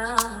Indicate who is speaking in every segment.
Speaker 1: 나,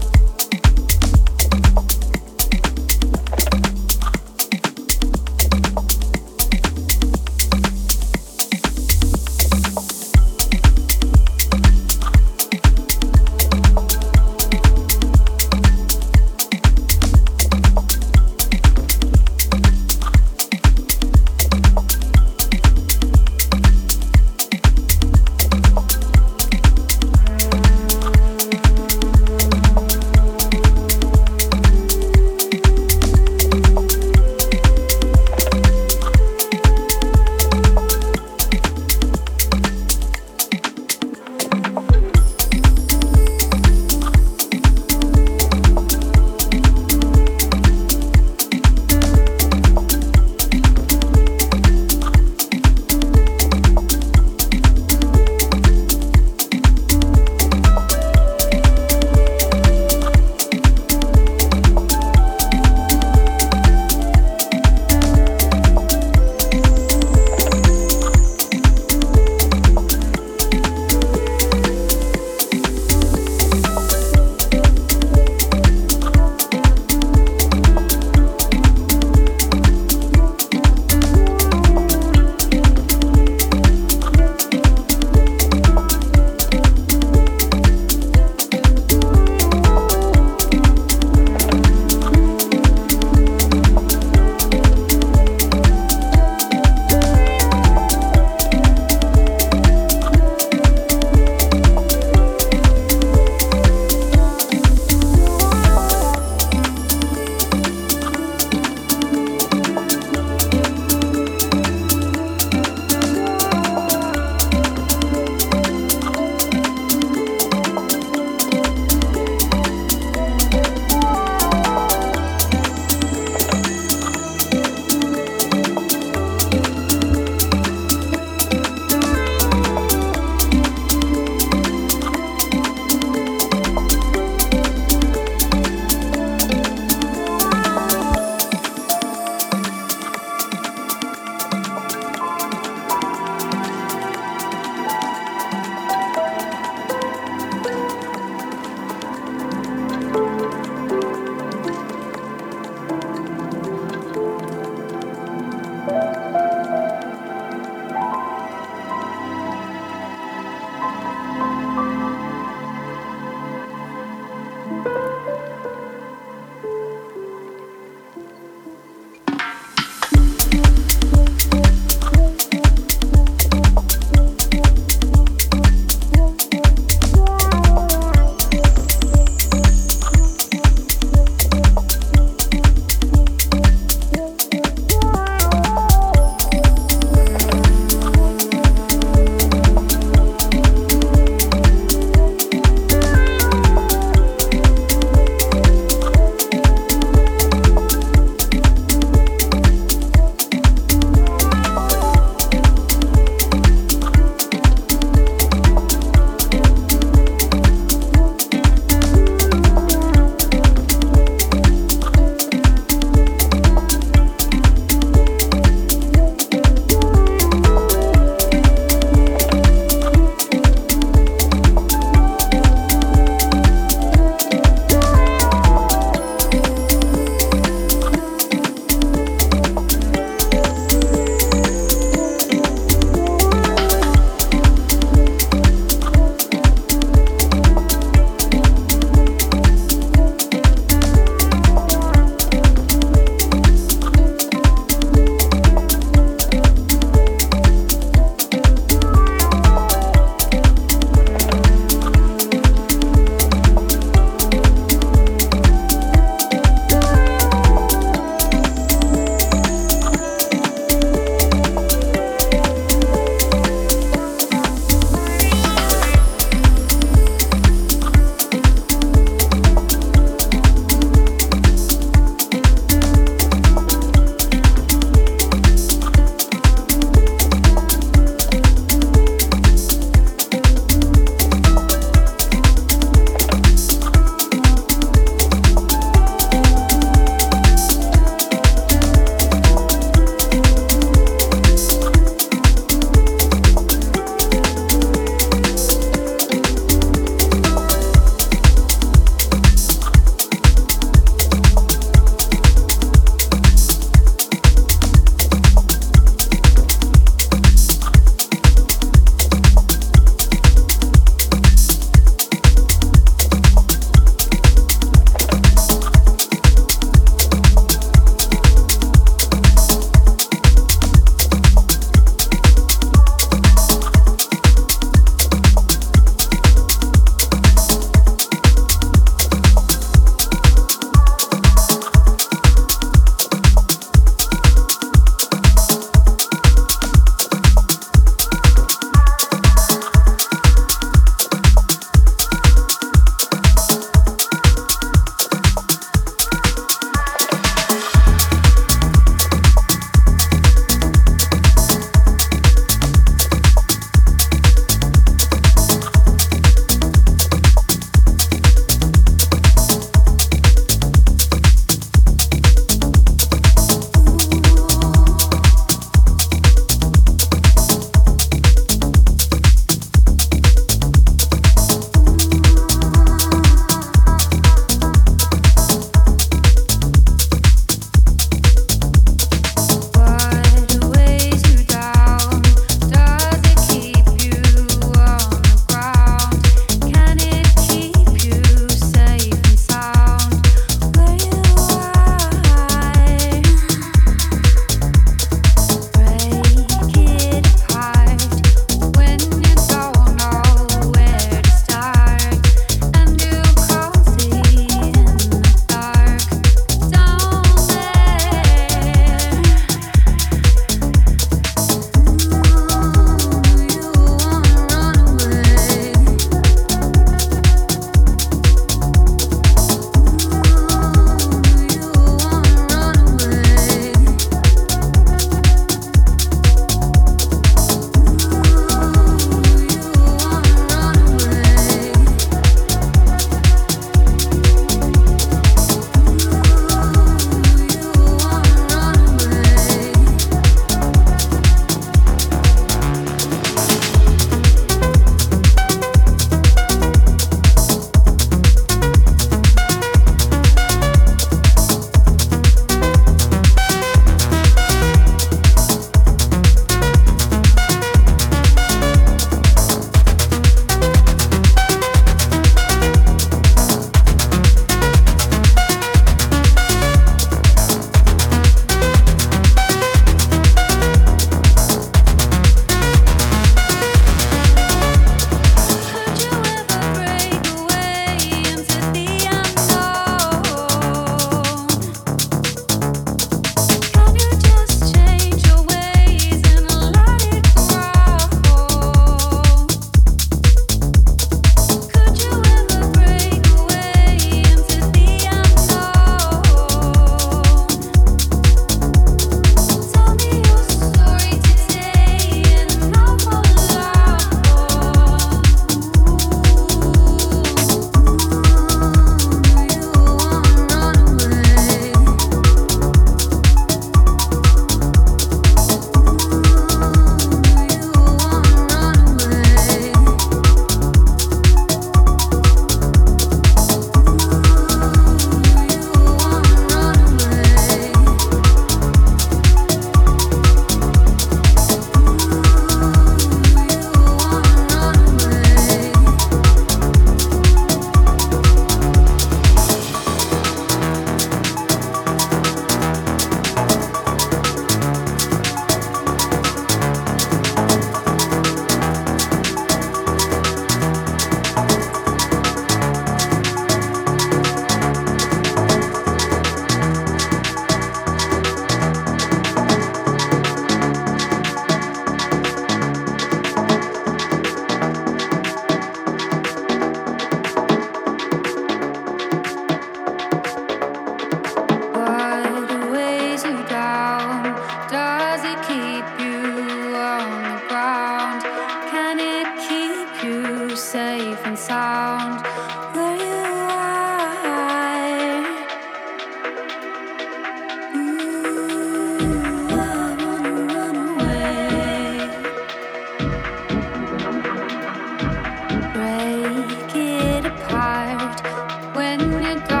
Speaker 1: my God.